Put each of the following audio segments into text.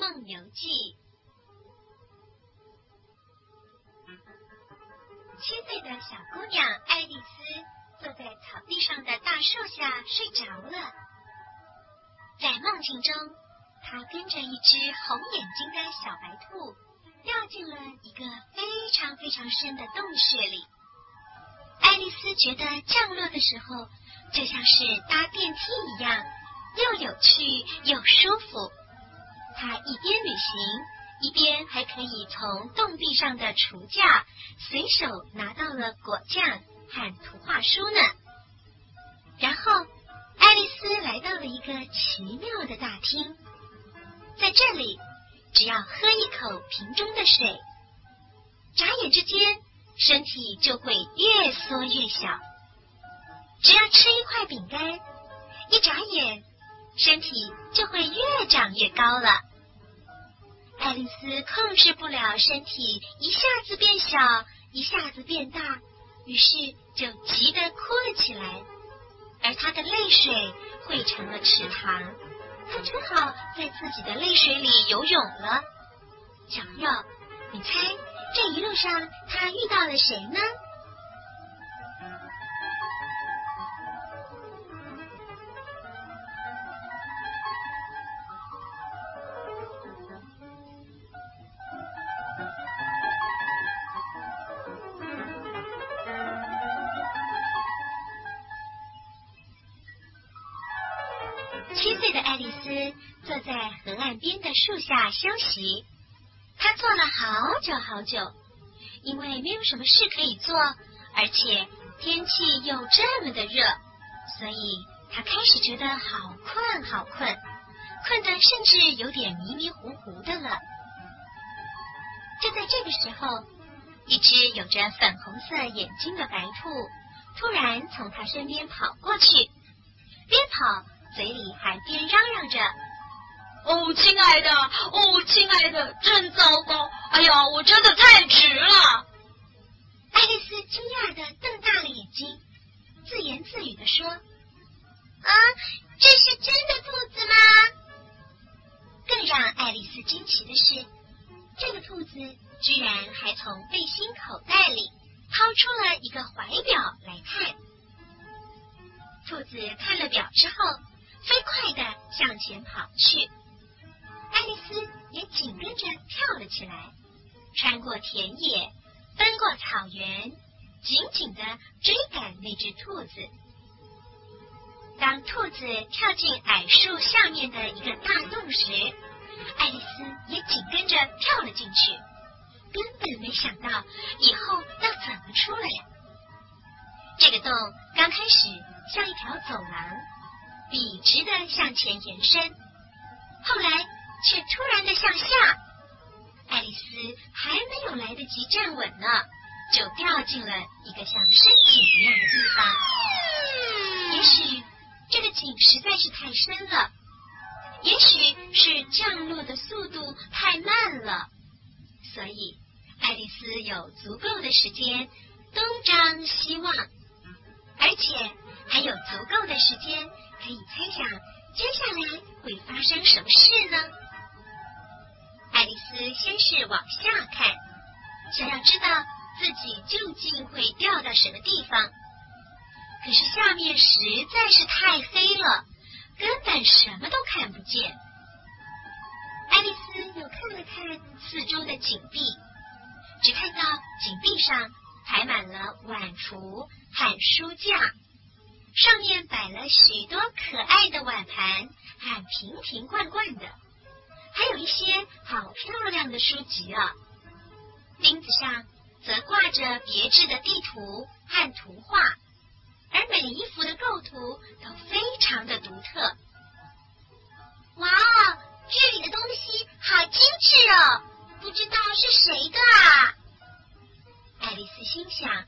梦游记》。七岁的小姑娘爱丽丝坐在草地上的大树下睡着了，在梦境中，她跟着一只红眼睛的小白兔掉进了一个非常非常深的洞穴里。爱丽丝觉得降落的时候就像是搭电梯一样，又有趣又舒服。他一边旅行。一边还可以从洞壁上的橱架随手拿到了果酱和图画书呢。然后，爱丽丝来到了一个奇妙的大厅，在这里，只要喝一口瓶中的水，眨眼之间，身体就会越缩越小；只要吃一块饼干，一眨眼，身体就会越长越高了。爱丽丝控制不了身体，一下子变小，一下子变大，于是就急得哭了起来。而她的泪水汇成了池塘，她只好在自己的泪水里游泳了。小朋友，你猜这一路上她遇到了谁呢？坐在河岸边的树下休息，他坐了好久好久，因为没有什么事可以做，而且天气又这么的热，所以他开始觉得好困好困，困得甚至有点迷迷糊糊的了。就在这个时候，一只有着粉红色眼睛的白兔突然从他身边跑过去，边跑。嘴里还边嚷嚷着：“哦，亲爱的，哦，亲爱的，真糟糕！哎呀，我真的太直了。”爱丽丝惊讶的瞪大了眼睛，自言自语的说：“啊，这是真的兔子吗？”更让爱丽丝惊奇的是，这个兔子居然还从背心口袋里掏出了一个怀表来看。兔子看了表之后。飞快的向前跑去，爱丽丝也紧跟着跳了起来，穿过田野，奔过草原，紧紧的追赶那只兔子。当兔子跳进矮树下面的一个大洞时，爱丽丝也紧跟着跳了进去，根本没想到以后要怎么出来呀。这个洞刚开始像一条走廊。笔直的向前延伸，后来却突然的向下。爱丽丝还没有来得及站稳呢，就掉进了一个像深井一样的地方。也许这个井实在是太深了，也许是降落的速度太慢了，所以爱丽丝有足够的时间东张西望，而且还有足够的时间。可以猜想接下来会发生什么事呢？爱丽丝先是往下看，想要知道自己究竟会掉到什么地方。可是下面实在是太黑了，根本什么都看不见。爱丽丝又看了看四周的井壁，只看到井壁上排满了碗橱和书架。上面摆了许多可爱的碗盘和瓶瓶罐罐的，还有一些好漂亮的书籍啊。钉子上则挂着别致的地图和图画，而每一幅的构图都非常的独特。哇哦，这里的东西好精致哦，不知道是谁的啊？爱丽丝心想。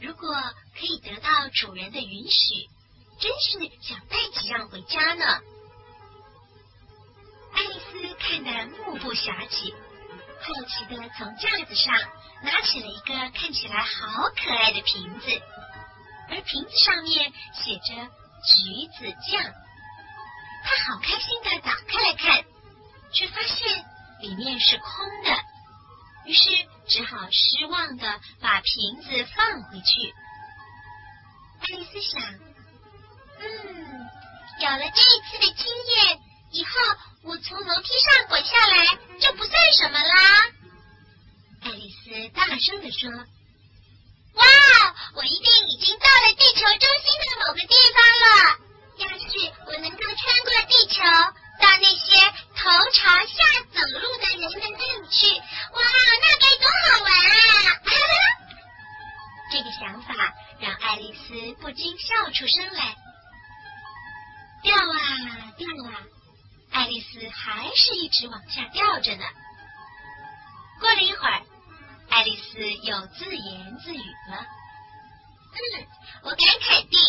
如果可以得到主人的允许，真是想带几样回家呢。从架子上拿起了一个看起来好可爱的瓶子，而瓶子上面写着“橘子酱”。他好开心的打开来看，却发现里面是空的，于是只好失望的把瓶子放回去。爱丽丝想，嗯，有了这一次的经验，以后我从楼梯上滚下来就不算什么啦。大声的说：“哇，我一定已经到了地球中心的某个地方了。要是我能够穿过地球，到那些头朝下走路的人的那里去，哇，那该多好玩啊！”这个想法让爱丽丝不禁笑出声来。掉啊掉啊，爱丽丝还是一直往下掉着呢。过了一会儿，爱丽丝又自言自语了：“嗯，我敢肯定，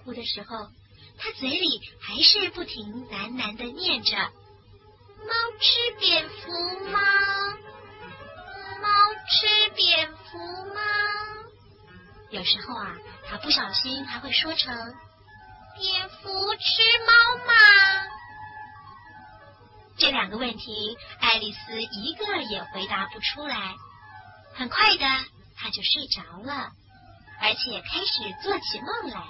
糊糊的时候，他嘴里还是不停喃喃的念着：“猫吃蝙蝠吗？猫吃蝙蝠吗？”有时候啊，他不小心还会说成：“蝙蝠吃猫吗？”这两个问题，爱丽丝一个也回答不出来。很快的，她就睡着了，而且开始做起梦来。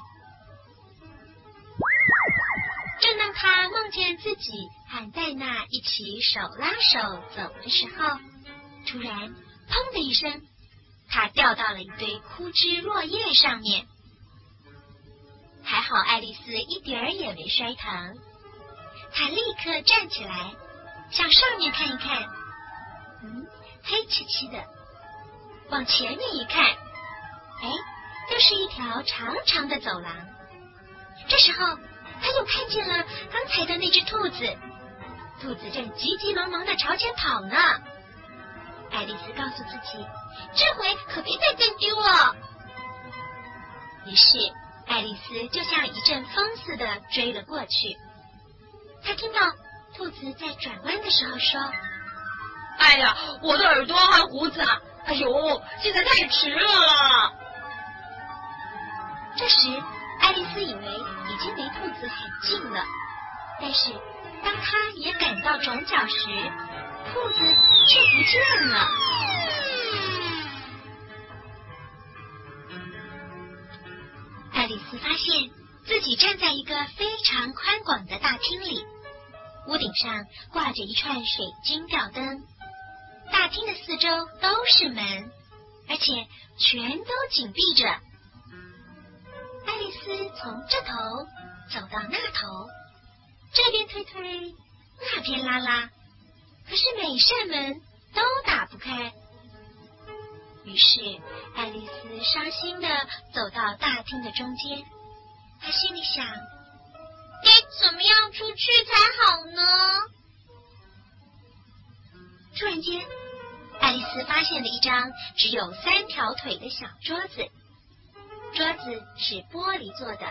他梦见自己和戴娜一起手拉手走的时候，突然“砰”的一声，他掉到了一堆枯枝落叶上面。还好爱丽丝一点儿也没摔疼，她立刻站起来，向上面看一看，嗯，黑漆漆的。往前面一看，哎，又是一条长长的走廊。这时候，他又看见了刚才的那只兔子，兔子正急急忙忙的朝前跑呢。爱丽丝告诉自己，这回可别再跟丢了。于是，爱丽丝就像一阵风似的追了过去。她听到兔子在转弯的时候说：“哎呀，我的耳朵和胡子啊！”哎呦，现在太迟了！这时，爱丽丝以为已经离兔子很近了，但是当她也赶到转角时，兔子却不见了。爱丽丝发现自己站在一个非常宽广的大厅里，屋顶上挂着一串水晶吊灯。大厅的四周都是门，而且全都紧闭着。从这头走到那头，这边推推，那边拉拉，可是每扇门都打不开。于是爱丽丝伤心的走到大厅的中间，她心里想：该怎么样出去才好呢？突然间。爱丽丝发现了一张只有三条腿的小桌子，桌子是玻璃做的，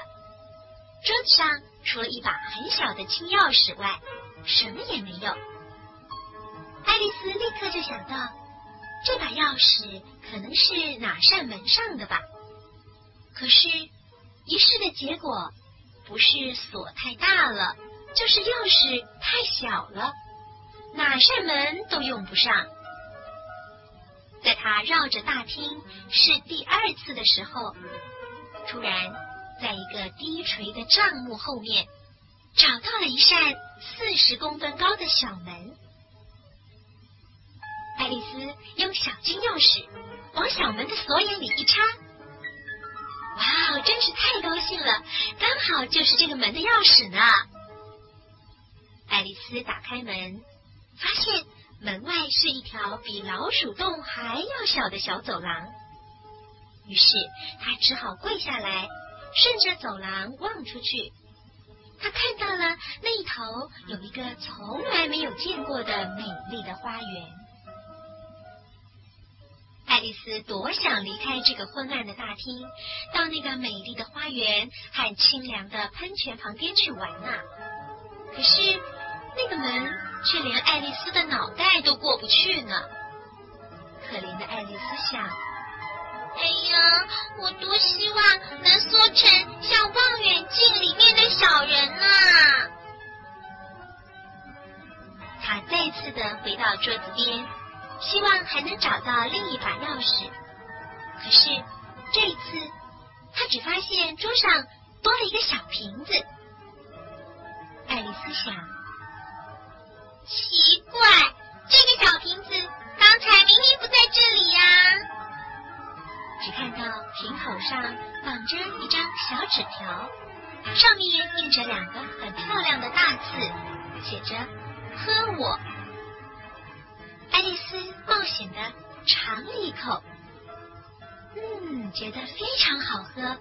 桌子上除了一把很小的金钥匙外，什么也没有。爱丽丝立刻就想到，这把钥匙可能是哪扇门上的吧？可是，一试的结果不是锁太大了，就是钥匙太小了，哪扇门都用不上。在他绕着大厅试第二次的时候，突然在一个低垂的帐幕后面找到了一扇四十公分高的小门。爱丽丝用小金钥匙往小门的锁眼里一插，哇，真是太高兴了！刚好就是这个门的钥匙呢。爱丽丝打开门，发现。门外是一条比老鼠洞还要小的小走廊，于是他只好跪下来，顺着走廊望出去。他看到了那一头有一个从来没有见过的美丽的花园。爱丽丝多想离开这个昏暗的大厅，到那个美丽的花园和清凉的喷泉旁边去玩呐！可是那个门却连爱丽丝的脑袋都过不去呢。可怜的爱丽丝想：“桌子边。希望还能找到另一把钥匙，可是这一次他只发现桌上多了一个小瓶子。爱丽丝想：奇怪，这个小瓶子刚才明明不在这里呀！只看到瓶口上绑着一张小纸条，上面印着两个很漂亮的大字，写着“喝我”。爱丽丝冒险的尝了一口，嗯，觉得非常好喝。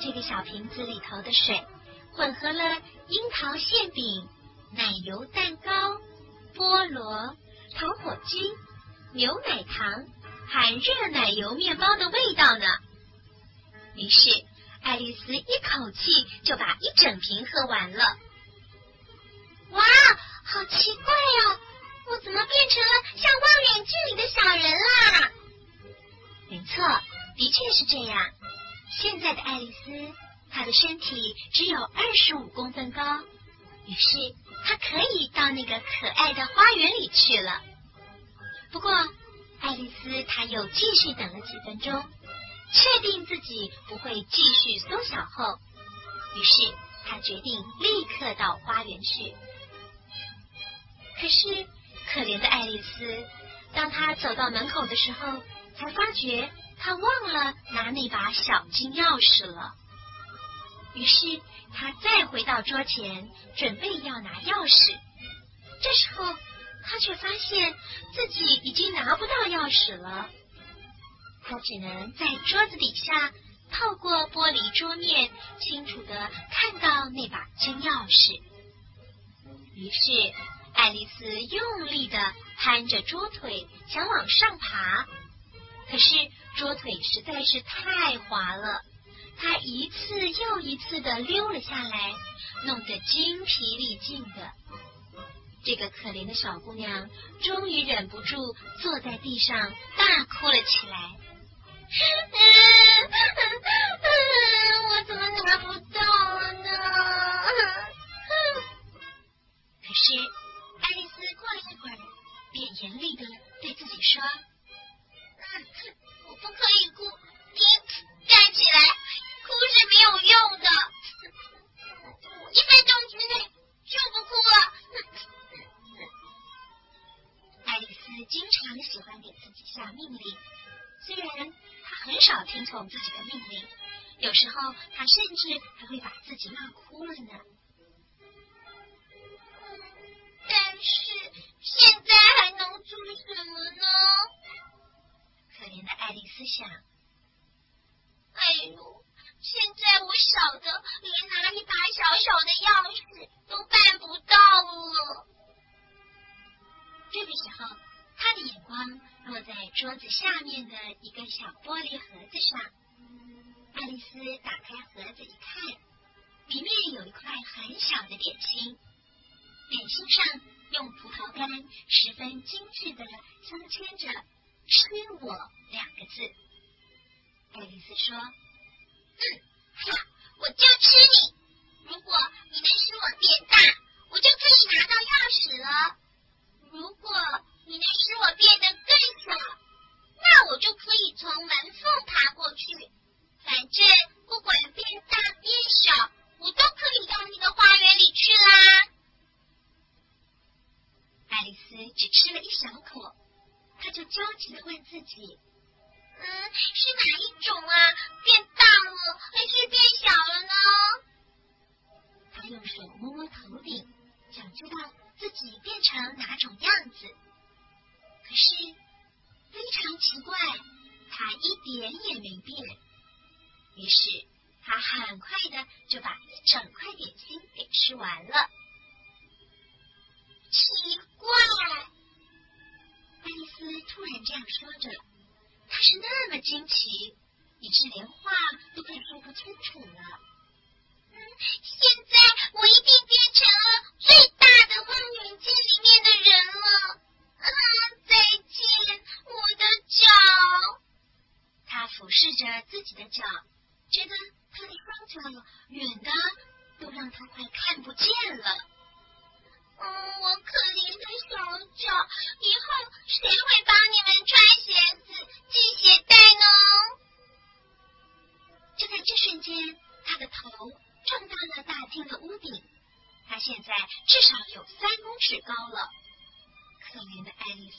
这个小瓶子里头的水混合了樱桃馅饼、奶油蛋糕、菠萝、糖火鸡、牛奶糖和热奶油面包的味道呢。于是，爱丽丝一口气就把一整瓶喝完了。哇，好奇怪呀！我怎么变成了像望远镜里的小人啦？没错，的确是这样。现在的爱丽丝，她的身体只有二十五公分高，于是她可以到那个可爱的花园里去了。不过，爱丽丝她又继续等了几分钟，确定自己不会继续缩小后，于是她决定立刻到花园去。可是。可怜的爱丽丝，当她走到门口的时候，才发觉她忘了拿那把小金钥匙了。于是她再回到桌前，准备要拿钥匙。这时候，她却发现自己已经拿不到钥匙了。她只能在桌子底下，透过玻璃桌面，清楚的看到那把金钥匙。于是。爱丽丝用力的攀着桌腿，想往上爬，可是桌腿实在是太滑了，她一次又一次的溜了下来，弄得精疲力尽的。这个可怜的小姑娘终于忍不住坐在地上大哭了起来。我怎么拿不到了呢？可是。便严厉的对自己说：“嗯，我不可以哭，你，站起来，哭是没有用的。一分钟之内就不哭了。”爱丽丝经常喜欢给自己下命令，虽然她很少听从自己的命令，有时候她甚至还会把自己骂哭了呢。但是。现在还能做什么呢？可怜的爱丽丝想。哎呦，现在我小的连拿一把小小的钥匙都办不到了。这个时候，他的眼光落在桌子下面的一个小玻璃盒子上。爱丽丝打开盒子一看，里面有一块很小的点心，点心上。用葡萄干十分精致的镶嵌着“吃我”两个字。爱丽丝说：“嗯，哈，我就吃你！如果你能使我变大，我就可以拿到钥匙了；如果你能使我变得更小，那我就可以从门缝爬过去。反正不管变大变小，我都可以到你的花园里去啦。”爱丽丝只吃了一小口，她就焦急的问自己：“嗯，是哪一种啊？变大了还是变小了呢？”她用手摸摸头顶，想知道自己变成哪种样子。可是非常奇怪，她一点也没变。于是她很快的就把一整块点心给吃完了。吃一怪！爱丽丝突然这样说着，她是那么惊奇，以致连话都快说不清楚了。嗯现在我一定变成了最大的望远镜里面的人了。啊，再见，我的脚！他俯视着自己的脚，觉得他的双脚远的都让他快看不见了。嗯，我可怜的小脚，以后谁会帮你们穿鞋子、系鞋带呢？就在这瞬间，他的头撞到了大厅的屋顶，他现在至少有三公尺高了。可怜的爱丽丝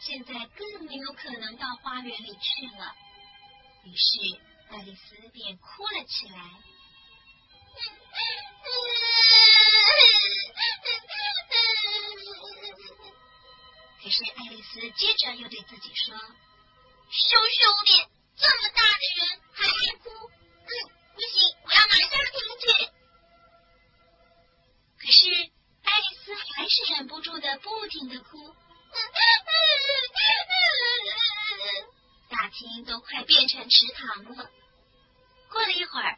现在更没有可能到花园里去了。于是，爱丽丝便哭了起来。于是，爱丽丝接着又对自己说：“羞羞脸，这么大的人还爱哭？嗯，不行，我要马上停止。”可是，爱丽丝还是忍不住的不停的哭。大厅都快变成池塘了。过了一会儿，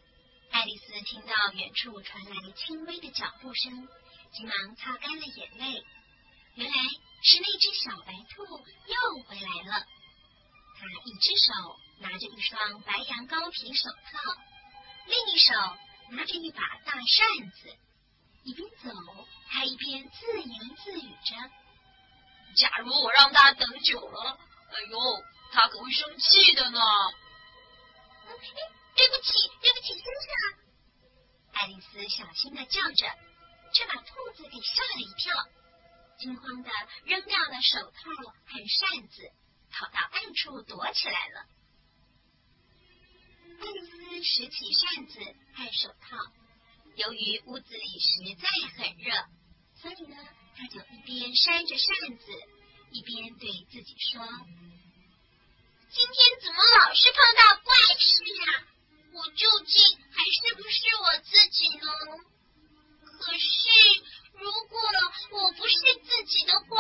爱丽丝听到远处传来轻微的脚步声，急忙擦干了眼泪。原来是那只小白兔又回来了。它一只手拿着一双白羊羔皮手套，另一手拿着一把大扇子，一边走还一边自言自语着：“假如我让他等久了，哎呦！”他可会生气的呢。对不起，对不起，先生。爱丽丝小心的叫着，却把兔子给吓了一跳，惊慌的扔掉了手套和扇子，跑到暗处躲起来了。爱丽丝拾起扇子和手套，由于屋子里实在很热，所以呢，她就一边扇着扇子，一边对自己说。今天怎么老是碰到怪事呀？我究竟还是不是我自己呢？可是如果我不是自己的话，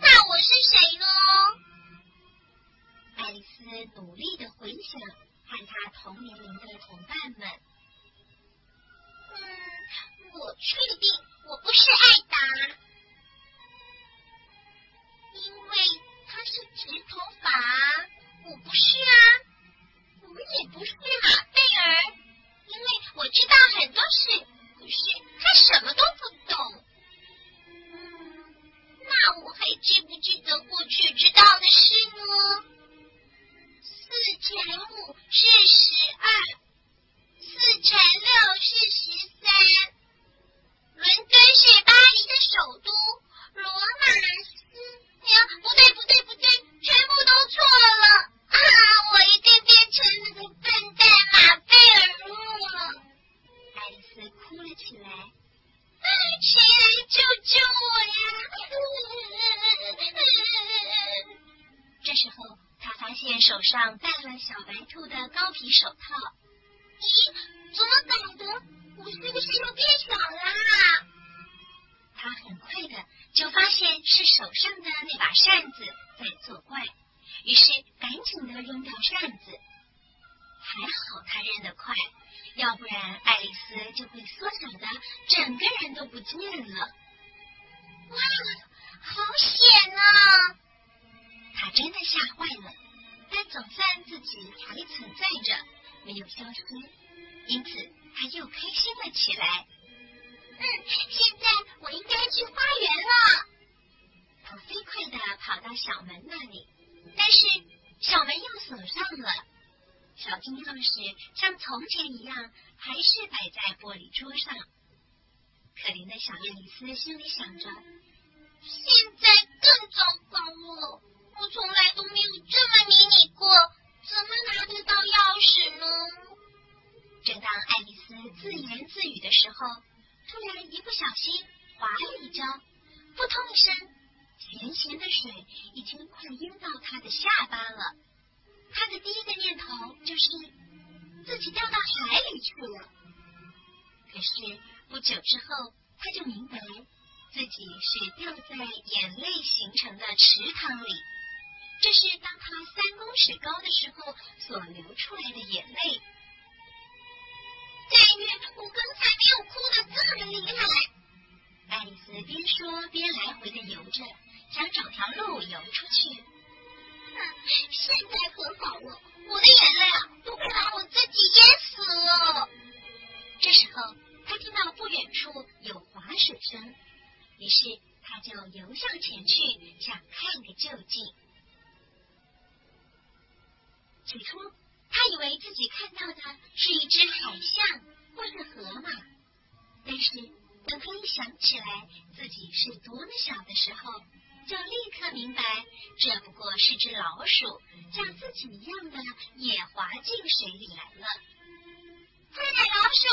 那我是谁呢？爱丽丝努力的回想和她同年龄的同伴们。嗯，我确定我不是艾达，手上戴了小白兔的高皮手套。咦，怎么搞的？我是不是又变小啦？他很快的就发现是手上的那把扇子在作怪。于是赶紧的扔掉扇子，还好他扔得快，要不然爱丽丝就会缩小的整个人都不见了。哇，好险啊！他真的吓坏了，但总算自己还存在着，没有消失，因此他又开心了起来。嗯，现在我应该去花园了。他飞快的跑到小门那里。但是小门又锁上了，小金钥匙像从前一样，还是摆在玻璃桌上。可怜的小爱丽丝心里想着：现在更糟糕了，我从来都没有这么迷你过，怎么拿得到钥匙呢？正当爱丽丝自言自语的时候，突然一不小心滑了一跤，扑通一声。咸咸的水已经快淹到她的下巴了，她的第一个念头就是自己掉到海里去了。可是不久之后，他就明白自己是掉在眼泪形成的池塘里。这是当他三公尺高的时候所流出来的眼泪。但愿我刚才没有哭的这么厉害。爱丽丝边说边来回的游着，想找条路游出去。哼现在可好了，我的眼泪啊，都快把我自己淹死了。这时候，他听到不远处有划水声，于是他就游向前去，想看个究竟。起初，他以为自己看到的是一只海象或是河马，但是等他一想起来自己是多么小的时候，就立刻明白，这不过是只老鼠，像自己一样的也滑进水里来了。快点，老鼠，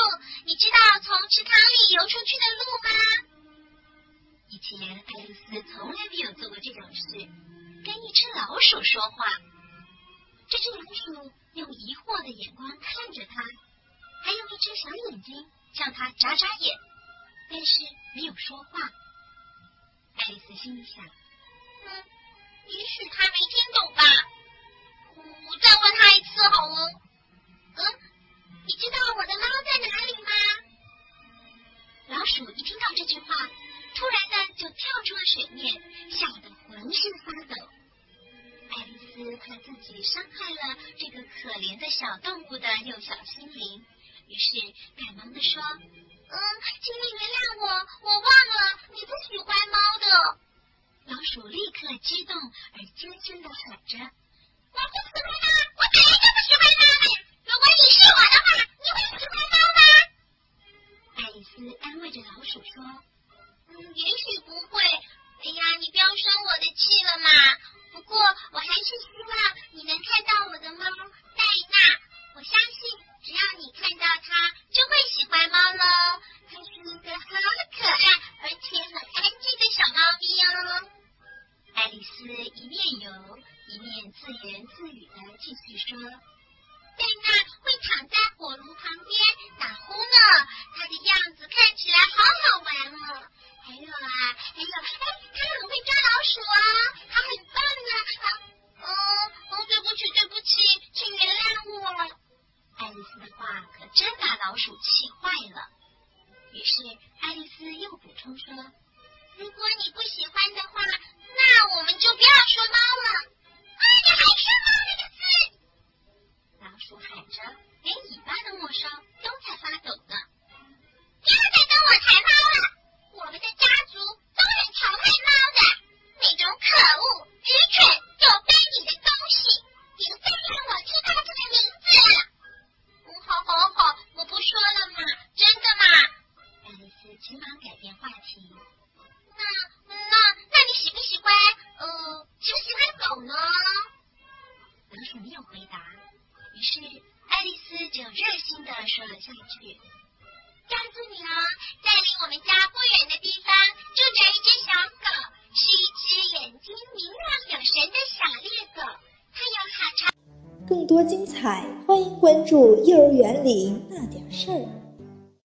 你知道从池塘里游出去的路吗？以前爱丽丝从来没有做过这种事，跟一只老鼠说话。这只老鼠用疑惑的眼光看着他，还用一只小眼睛向他眨眨眼，但是没有说话。爱丽丝心里想。嗯，也许他没听懂吧。我再问他一次好了。嗯，你知道我的猫在哪里吗？老鼠一听到这句话，突然的就跳出了水面，吓得浑身发抖。爱丽丝怕自己伤害了这个可怜的小动物的幼小心灵，于是赶忙的说：“嗯，请你原谅我，我忘了你不喜欢猫的。”老鼠立刻激动而尖声的喊着：“我不喜欢猫，我本来就不喜欢猫的。如果你是我的话，你会喜欢猫吗？”爱丽丝安慰着老鼠说：“嗯，也许不会。哎呀，你不要生我的气了嘛。不过我还是希望你能看到我的猫戴娜。我相信只要你看到它，就会喜欢猫喽。它是一个很